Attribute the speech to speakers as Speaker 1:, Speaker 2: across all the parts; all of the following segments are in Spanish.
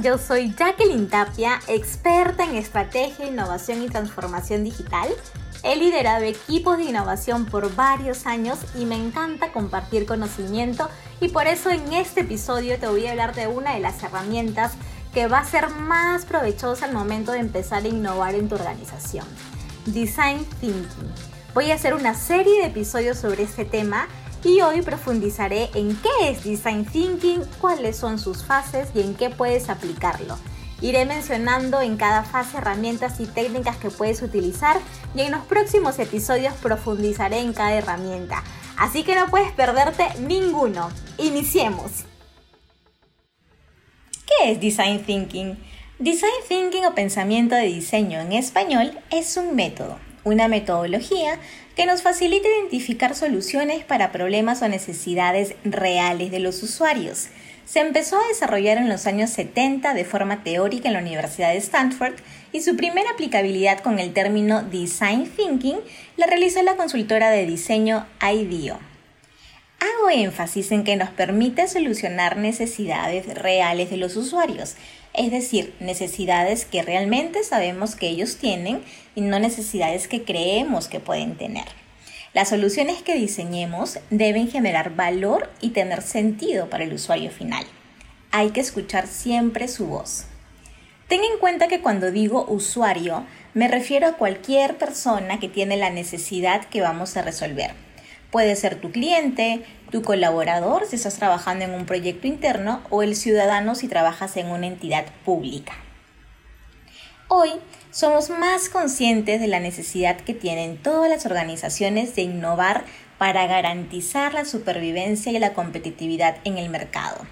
Speaker 1: Yo soy Jacqueline Tapia, experta en estrategia, innovación y transformación digital. He liderado equipos de innovación por varios años y me encanta compartir conocimiento y por eso en este episodio te voy a hablar de una de las herramientas que va a ser más provechosa al momento de empezar a innovar en tu organización. Design Thinking. Voy a hacer una serie de episodios sobre este tema y hoy profundizaré en qué es Design Thinking, cuáles son sus fases y en qué puedes aplicarlo. Iré mencionando en cada fase herramientas y técnicas que puedes utilizar y en los próximos episodios profundizaré en cada herramienta. Así que no puedes perderte ninguno. Iniciemos. ¿Qué es Design Thinking? Design Thinking o pensamiento de diseño en español es un método, una metodología que nos facilita identificar soluciones para problemas o necesidades reales de los usuarios. Se empezó a desarrollar en los años 70 de forma teórica en la Universidad de Stanford y su primera aplicabilidad con el término Design Thinking la realizó la consultora de diseño IDEO. Hago énfasis en que nos permite solucionar necesidades reales de los usuarios, es decir, necesidades que realmente sabemos que ellos tienen y no necesidades que creemos que pueden tener. Las soluciones que diseñemos deben generar valor y tener sentido para el usuario final. Hay que escuchar siempre su voz. Ten en cuenta que cuando digo usuario me refiero a cualquier persona que tiene la necesidad que vamos a resolver. Puede ser tu cliente, tu colaborador si estás trabajando en un proyecto interno o el ciudadano si trabajas en una entidad pública. Hoy somos más conscientes de la necesidad que tienen todas las organizaciones de innovar para garantizar la supervivencia y la competitividad en el mercado.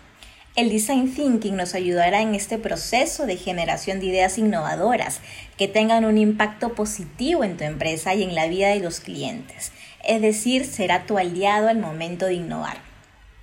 Speaker 1: El Design Thinking nos ayudará en este proceso de generación de ideas innovadoras que tengan un impacto positivo en tu empresa y en la vida de los clientes es decir, será tu aliado al momento de innovar.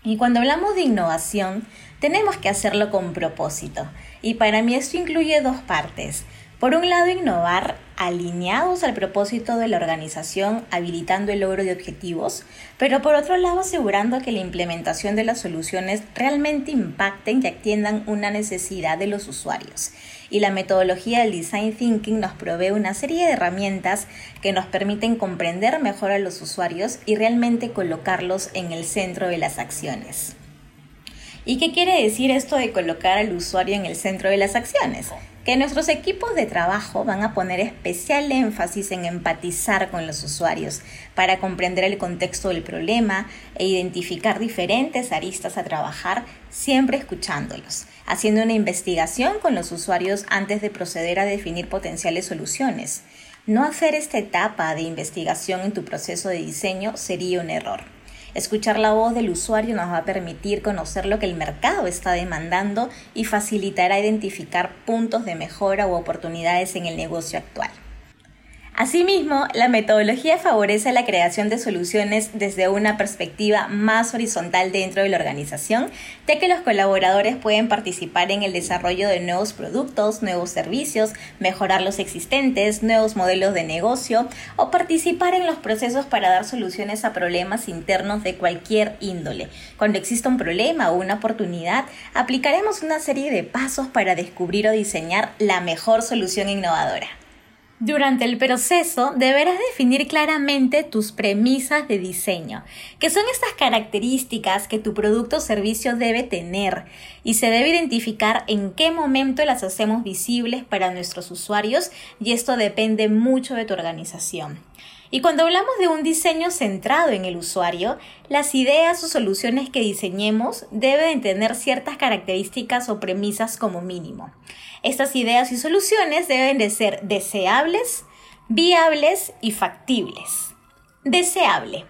Speaker 1: Y cuando hablamos de innovación, tenemos que hacerlo con propósito. Y para mí esto incluye dos partes. Por un lado, innovar alineados al propósito de la organización, habilitando el logro de objetivos, pero por otro lado, asegurando que la implementación de las soluciones realmente impacten y atiendan una necesidad de los usuarios. Y la metodología del Design Thinking nos provee una serie de herramientas que nos permiten comprender mejor a los usuarios y realmente colocarlos en el centro de las acciones. ¿Y qué quiere decir esto de colocar al usuario en el centro de las acciones? que nuestros equipos de trabajo van a poner especial énfasis en empatizar con los usuarios para comprender el contexto del problema e identificar diferentes aristas a trabajar, siempre escuchándolos, haciendo una investigación con los usuarios antes de proceder a definir potenciales soluciones. No hacer esta etapa de investigación en tu proceso de diseño sería un error. Escuchar la voz del usuario nos va a permitir conocer lo que el mercado está demandando y facilitará identificar puntos de mejora u oportunidades en el negocio actual. Asimismo, la metodología favorece la creación de soluciones desde una perspectiva más horizontal dentro de la organización, ya que los colaboradores pueden participar en el desarrollo de nuevos productos, nuevos servicios, mejorar los existentes, nuevos modelos de negocio o participar en los procesos para dar soluciones a problemas internos de cualquier índole. Cuando exista un problema o una oportunidad, aplicaremos una serie de pasos para descubrir o diseñar la mejor solución innovadora. Durante el proceso deberás definir claramente tus premisas de diseño, que son estas características que tu producto o servicio debe tener y se debe identificar en qué momento las hacemos visibles para nuestros usuarios y esto depende mucho de tu organización. Y cuando hablamos de un diseño centrado en el usuario, las ideas o soluciones que diseñemos deben tener ciertas características o premisas como mínimo. Estas ideas y soluciones deben de ser deseables, viables y factibles. Deseable.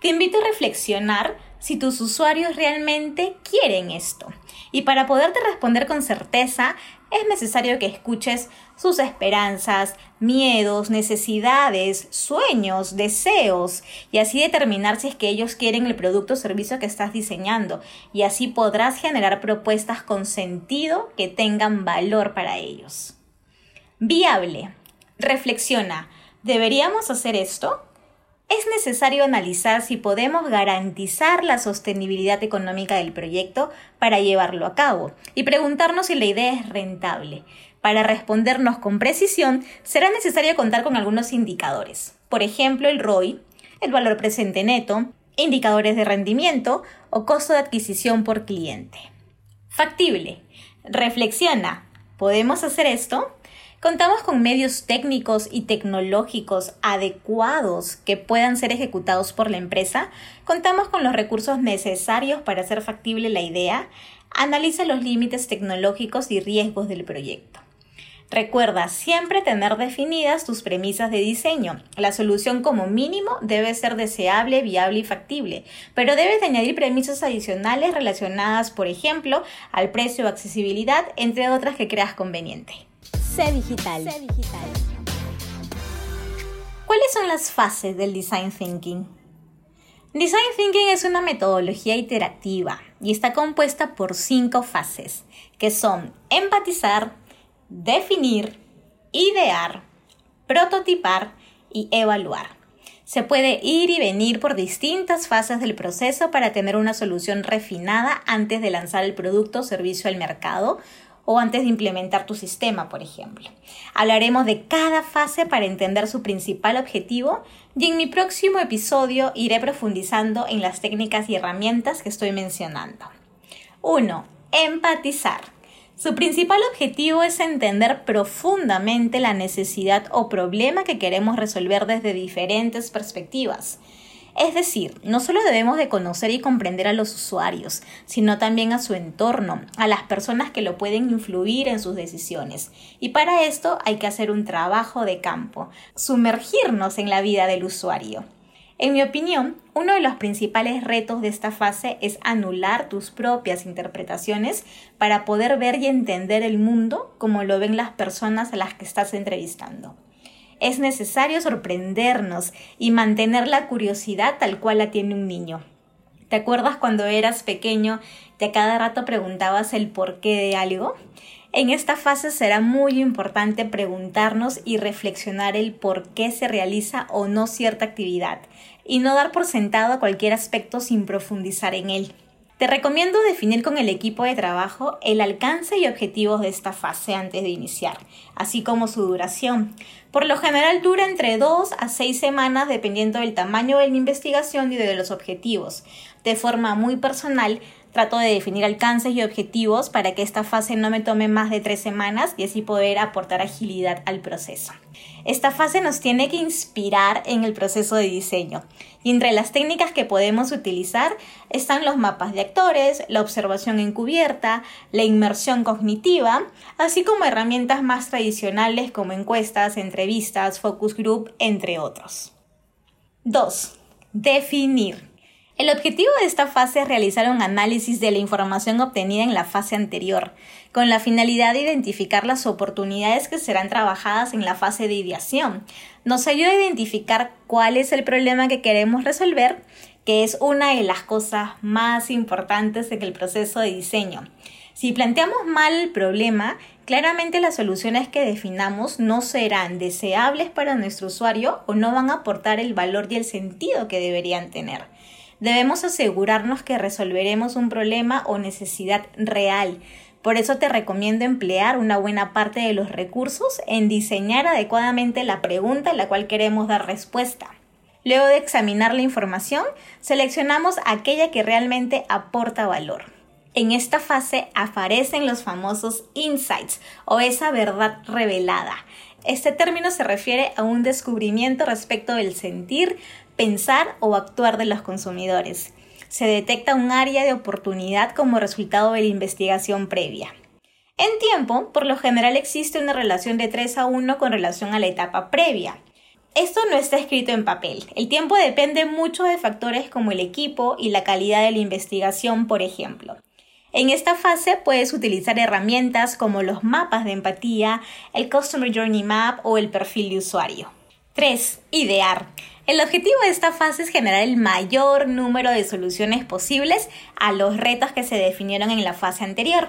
Speaker 1: Te invito a reflexionar si tus usuarios realmente quieren esto. Y para poderte responder con certeza, es necesario que escuches sus esperanzas, miedos, necesidades, sueños, deseos, y así determinar si es que ellos quieren el producto o servicio que estás diseñando, y así podrás generar propuestas con sentido que tengan valor para ellos. Viable. Reflexiona, ¿deberíamos hacer esto? Es necesario analizar si podemos garantizar la sostenibilidad económica del proyecto para llevarlo a cabo y preguntarnos si la idea es rentable. Para respondernos con precisión, será necesario contar con algunos indicadores. Por ejemplo, el ROI, el valor presente neto, indicadores de rendimiento o costo de adquisición por cliente. Factible. Reflexiona. ¿Podemos hacer esto? Contamos con medios técnicos y tecnológicos adecuados que puedan ser ejecutados por la empresa. Contamos con los recursos necesarios para hacer factible la idea. Analiza los límites tecnológicos y riesgos del proyecto. Recuerda siempre tener definidas tus premisas de diseño. La solución como mínimo debe ser deseable, viable y factible, pero debes de añadir premisas adicionales relacionadas, por ejemplo, al precio o accesibilidad, entre otras que creas conveniente.
Speaker 2: C digital. digital.
Speaker 1: ¿Cuáles son las fases del design thinking? Design Thinking es una metodología iterativa y está compuesta por cinco fases, que son empatizar, definir, idear, prototipar y evaluar. Se puede ir y venir por distintas fases del proceso para tener una solución refinada antes de lanzar el producto o servicio al mercado o antes de implementar tu sistema, por ejemplo. Hablaremos de cada fase para entender su principal objetivo y en mi próximo episodio iré profundizando en las técnicas y herramientas que estoy mencionando. 1. Empatizar. Su principal objetivo es entender profundamente la necesidad o problema que queremos resolver desde diferentes perspectivas. Es decir, no solo debemos de conocer y comprender a los usuarios, sino también a su entorno, a las personas que lo pueden influir en sus decisiones. Y para esto hay que hacer un trabajo de campo, sumergirnos en la vida del usuario. En mi opinión, uno de los principales retos de esta fase es anular tus propias interpretaciones para poder ver y entender el mundo como lo ven las personas a las que estás entrevistando. Es necesario sorprendernos y mantener la curiosidad tal cual la tiene un niño. ¿Te acuerdas cuando eras pequeño y a cada rato preguntabas el porqué de algo? En esta fase será muy importante preguntarnos y reflexionar el por qué se realiza o no cierta actividad y no dar por sentado cualquier aspecto sin profundizar en él. Te recomiendo definir con el equipo de trabajo el alcance y objetivos de esta fase antes de iniciar, así como su duración. Por lo general dura entre 2 a 6 semanas dependiendo del tamaño de la investigación y de los objetivos. De forma muy personal, trato de definir alcances y objetivos para que esta fase no me tome más de tres semanas y así poder aportar agilidad al proceso. Esta fase nos tiene que inspirar en el proceso de diseño y entre las técnicas que podemos utilizar están los mapas de actores, la observación encubierta, la inmersión cognitiva, así como herramientas más tradicionales como encuestas, entrevistas, focus group, entre otros. 2. Definir. El objetivo de esta fase es realizar un análisis de la información obtenida en la fase anterior, con la finalidad de identificar las oportunidades que serán trabajadas en la fase de ideación. Nos ayuda a identificar cuál es el problema que queremos resolver, que es una de las cosas más importantes en el proceso de diseño. Si planteamos mal el problema, claramente las soluciones que definamos no serán deseables para nuestro usuario o no van a aportar el valor y el sentido que deberían tener. Debemos asegurarnos que resolveremos un problema o necesidad real. Por eso te recomiendo emplear una buena parte de los recursos en diseñar adecuadamente la pregunta a la cual queremos dar respuesta. Luego de examinar la información, seleccionamos aquella que realmente aporta valor. En esta fase aparecen los famosos insights o esa verdad revelada. Este término se refiere a un descubrimiento respecto del sentir, pensar o actuar de los consumidores. Se detecta un área de oportunidad como resultado de la investigación previa. En tiempo, por lo general existe una relación de 3 a 1 con relación a la etapa previa. Esto no está escrito en papel. El tiempo depende mucho de factores como el equipo y la calidad de la investigación, por ejemplo. En esta fase puedes utilizar herramientas como los mapas de empatía, el Customer Journey Map o el perfil de usuario. 3. Idear. El objetivo de esta fase es generar el mayor número de soluciones posibles a los retos que se definieron en la fase anterior.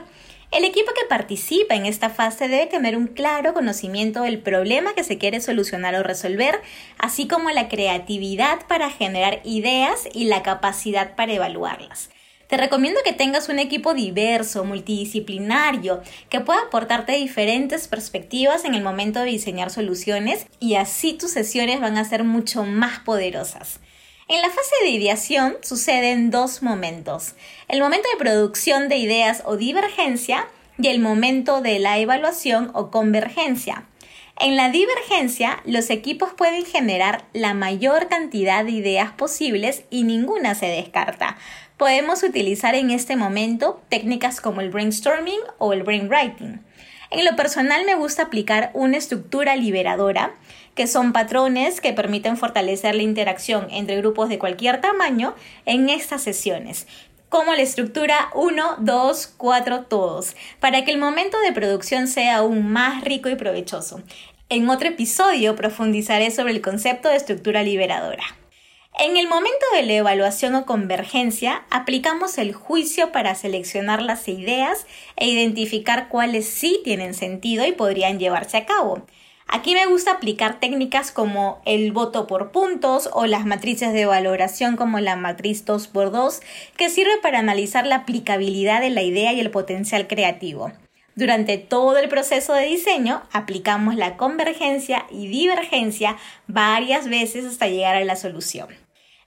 Speaker 1: El equipo que participa en esta fase debe tener un claro conocimiento del problema que se quiere solucionar o resolver, así como la creatividad para generar ideas y la capacidad para evaluarlas. Te recomiendo que tengas un equipo diverso, multidisciplinario, que pueda aportarte diferentes perspectivas en el momento de diseñar soluciones y así tus sesiones van a ser mucho más poderosas. En la fase de ideación suceden dos momentos. El momento de producción de ideas o divergencia y el momento de la evaluación o convergencia. En la divergencia, los equipos pueden generar la mayor cantidad de ideas posibles y ninguna se descarta. Podemos utilizar en este momento técnicas como el brainstorming o el brainwriting. En lo personal me gusta aplicar una estructura liberadora, que son patrones que permiten fortalecer la interacción entre grupos de cualquier tamaño en estas sesiones como la estructura 1, 2, 4, todos, para que el momento de producción sea aún más rico y provechoso. En otro episodio profundizaré sobre el concepto de estructura liberadora. En el momento de la evaluación o convergencia, aplicamos el juicio para seleccionar las ideas e identificar cuáles sí tienen sentido y podrían llevarse a cabo. Aquí me gusta aplicar técnicas como el voto por puntos o las matrices de valoración como la matriz 2x2, que sirve para analizar la aplicabilidad de la idea y el potencial creativo. Durante todo el proceso de diseño aplicamos la convergencia y divergencia varias veces hasta llegar a la solución.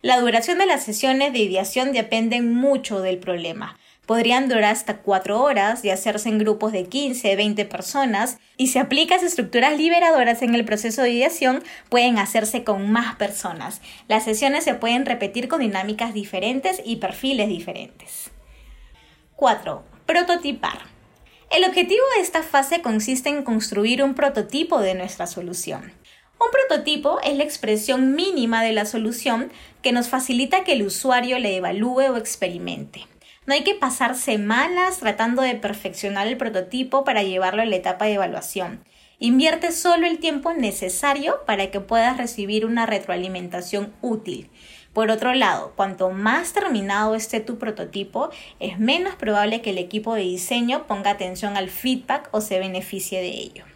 Speaker 1: La duración de las sesiones de ideación depende mucho del problema. Podrían durar hasta 4 horas y hacerse en grupos de 15, 20 personas. Y si aplicas estructuras liberadoras en el proceso de ideación, pueden hacerse con más personas. Las sesiones se pueden repetir con dinámicas diferentes y perfiles diferentes. 4. Prototipar. El objetivo de esta fase consiste en construir un prototipo de nuestra solución. Un prototipo es la expresión mínima de la solución que nos facilita que el usuario le evalúe o experimente. No hay que pasar semanas tratando de perfeccionar el prototipo para llevarlo a la etapa de evaluación. Invierte solo el tiempo necesario para que puedas recibir una retroalimentación útil. Por otro lado, cuanto más terminado esté tu prototipo, es menos probable que el equipo de diseño ponga atención al feedback o se beneficie de ello.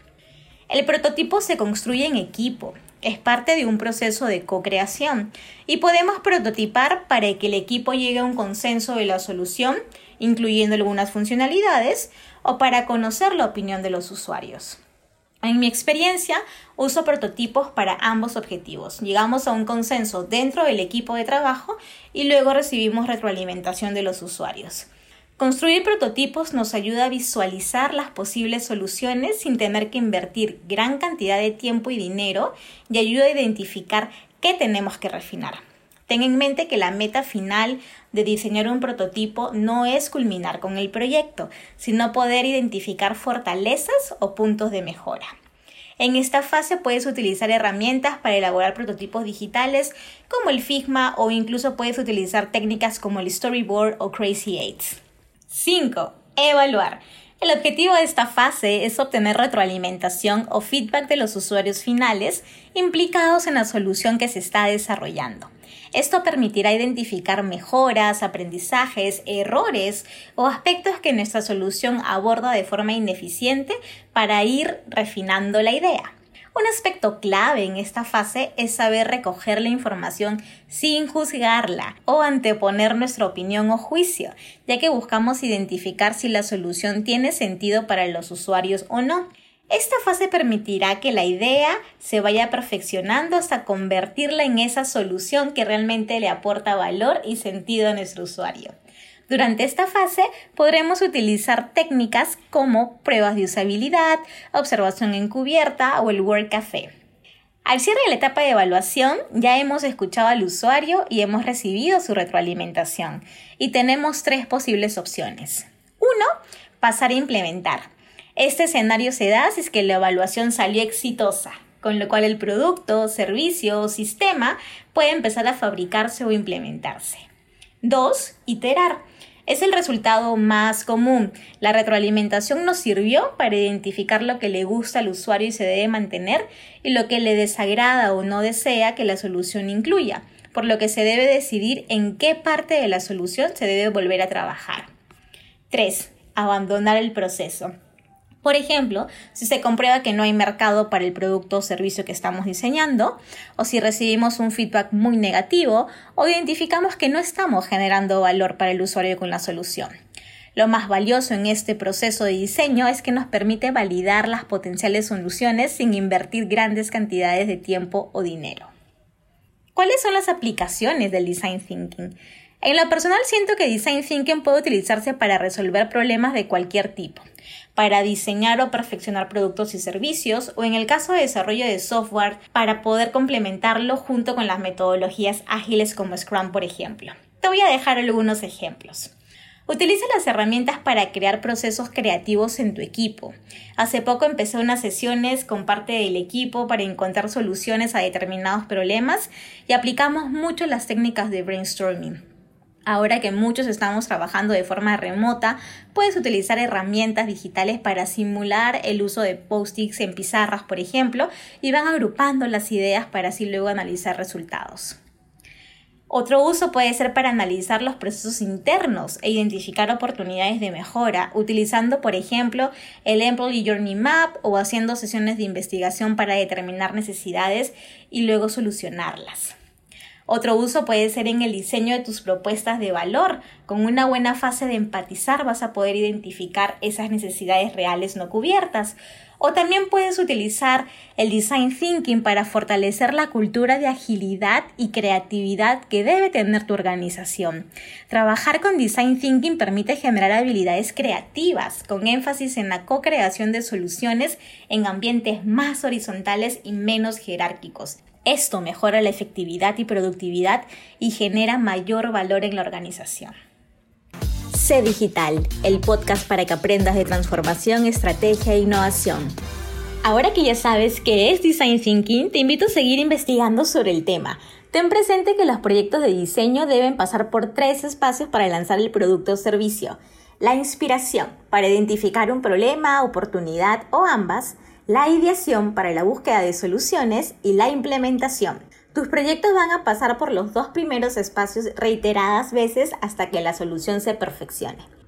Speaker 1: El prototipo se construye en equipo, es parte de un proceso de co-creación y podemos prototipar para que el equipo llegue a un consenso de la solución, incluyendo algunas funcionalidades, o para conocer la opinión de los usuarios. En mi experiencia, uso prototipos para ambos objetivos. Llegamos a un consenso dentro del equipo de trabajo y luego recibimos retroalimentación de los usuarios. Construir prototipos nos ayuda a visualizar las posibles soluciones sin tener que invertir gran cantidad de tiempo y dinero y ayuda a identificar qué tenemos que refinar. Ten en mente que la meta final de diseñar un prototipo no es culminar con el proyecto, sino poder identificar fortalezas o puntos de mejora. En esta fase puedes utilizar herramientas para elaborar prototipos digitales como el Figma o incluso puedes utilizar técnicas como el Storyboard o Crazy Eights. 5. Evaluar. El objetivo de esta fase es obtener retroalimentación o feedback de los usuarios finales implicados en la solución que se está desarrollando. Esto permitirá identificar mejoras, aprendizajes, errores o aspectos que nuestra solución aborda de forma ineficiente para ir refinando la idea. Un aspecto clave en esta fase es saber recoger la información sin juzgarla o anteponer nuestra opinión o juicio, ya que buscamos identificar si la solución tiene sentido para los usuarios o no. Esta fase permitirá que la idea se vaya perfeccionando hasta convertirla en esa solución que realmente le aporta valor y sentido a nuestro usuario. Durante esta fase podremos utilizar técnicas como pruebas de usabilidad, observación encubierta o el Word Café. Al cierre de la etapa de evaluación ya hemos escuchado al usuario y hemos recibido su retroalimentación y tenemos tres posibles opciones. Uno, pasar a implementar. Este escenario se da si es que la evaluación salió exitosa, con lo cual el producto, servicio o sistema puede empezar a fabricarse o implementarse. Dos, iterar. Es el resultado más común. La retroalimentación nos sirvió para identificar lo que le gusta al usuario y se debe mantener y lo que le desagrada o no desea que la solución incluya, por lo que se debe decidir en qué parte de la solución se debe volver a trabajar. 3. abandonar el proceso. Por ejemplo, si se comprueba que no hay mercado para el producto o servicio que estamos diseñando, o si recibimos un feedback muy negativo, o identificamos que no estamos generando valor para el usuario con la solución. Lo más valioso en este proceso de diseño es que nos permite validar las potenciales soluciones sin invertir grandes cantidades de tiempo o dinero. ¿Cuáles son las aplicaciones del Design Thinking? En lo personal siento que Design Thinking puede utilizarse para resolver problemas de cualquier tipo, para diseñar o perfeccionar productos y servicios, o en el caso de desarrollo de software, para poder complementarlo junto con las metodologías ágiles como Scrum, por ejemplo. Te voy a dejar algunos ejemplos. Utiliza las herramientas para crear procesos creativos en tu equipo. Hace poco empecé unas sesiones con parte del equipo para encontrar soluciones a determinados problemas y aplicamos mucho las técnicas de brainstorming. Ahora que muchos estamos trabajando de forma remota, puedes utilizar herramientas digitales para simular el uso de post-its en pizarras, por ejemplo, y van agrupando las ideas para así luego analizar resultados. Otro uso puede ser para analizar los procesos internos e identificar oportunidades de mejora, utilizando, por ejemplo, el Employee Journey Map o haciendo sesiones de investigación para determinar necesidades y luego solucionarlas. Otro uso puede ser en el diseño de tus propuestas de valor. Con una buena fase de empatizar vas a poder identificar esas necesidades reales no cubiertas. O también puedes utilizar el design thinking para fortalecer la cultura de agilidad y creatividad que debe tener tu organización. Trabajar con design thinking permite generar habilidades creativas, con énfasis en la co-creación de soluciones en ambientes más horizontales y menos jerárquicos. Esto mejora la efectividad y productividad y genera mayor valor en la organización.
Speaker 2: Sé Digital, el podcast para que aprendas de transformación, estrategia e innovación.
Speaker 1: Ahora que ya sabes qué es Design Thinking, te invito a seguir investigando sobre el tema. Ten presente que los proyectos de diseño deben pasar por tres espacios para lanzar el producto o servicio. La inspiración, para identificar un problema, oportunidad o ambas la ideación para la búsqueda de soluciones y la implementación. Tus proyectos van a pasar por los dos primeros espacios reiteradas veces hasta que la solución se perfeccione.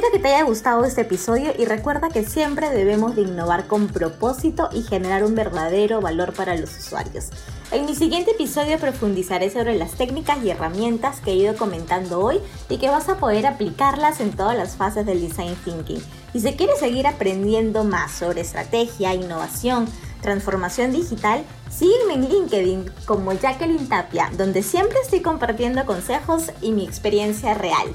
Speaker 1: Espero que te haya gustado este episodio y recuerda que siempre debemos de innovar con propósito y generar un verdadero valor para los usuarios. En mi siguiente episodio profundizaré sobre las técnicas y herramientas que he ido comentando hoy y que vas a poder aplicarlas en todas las fases del design thinking. Y si quieres seguir aprendiendo más sobre estrategia, innovación, transformación digital, sígueme en LinkedIn como Jacqueline Tapia, donde siempre estoy compartiendo consejos y mi experiencia real.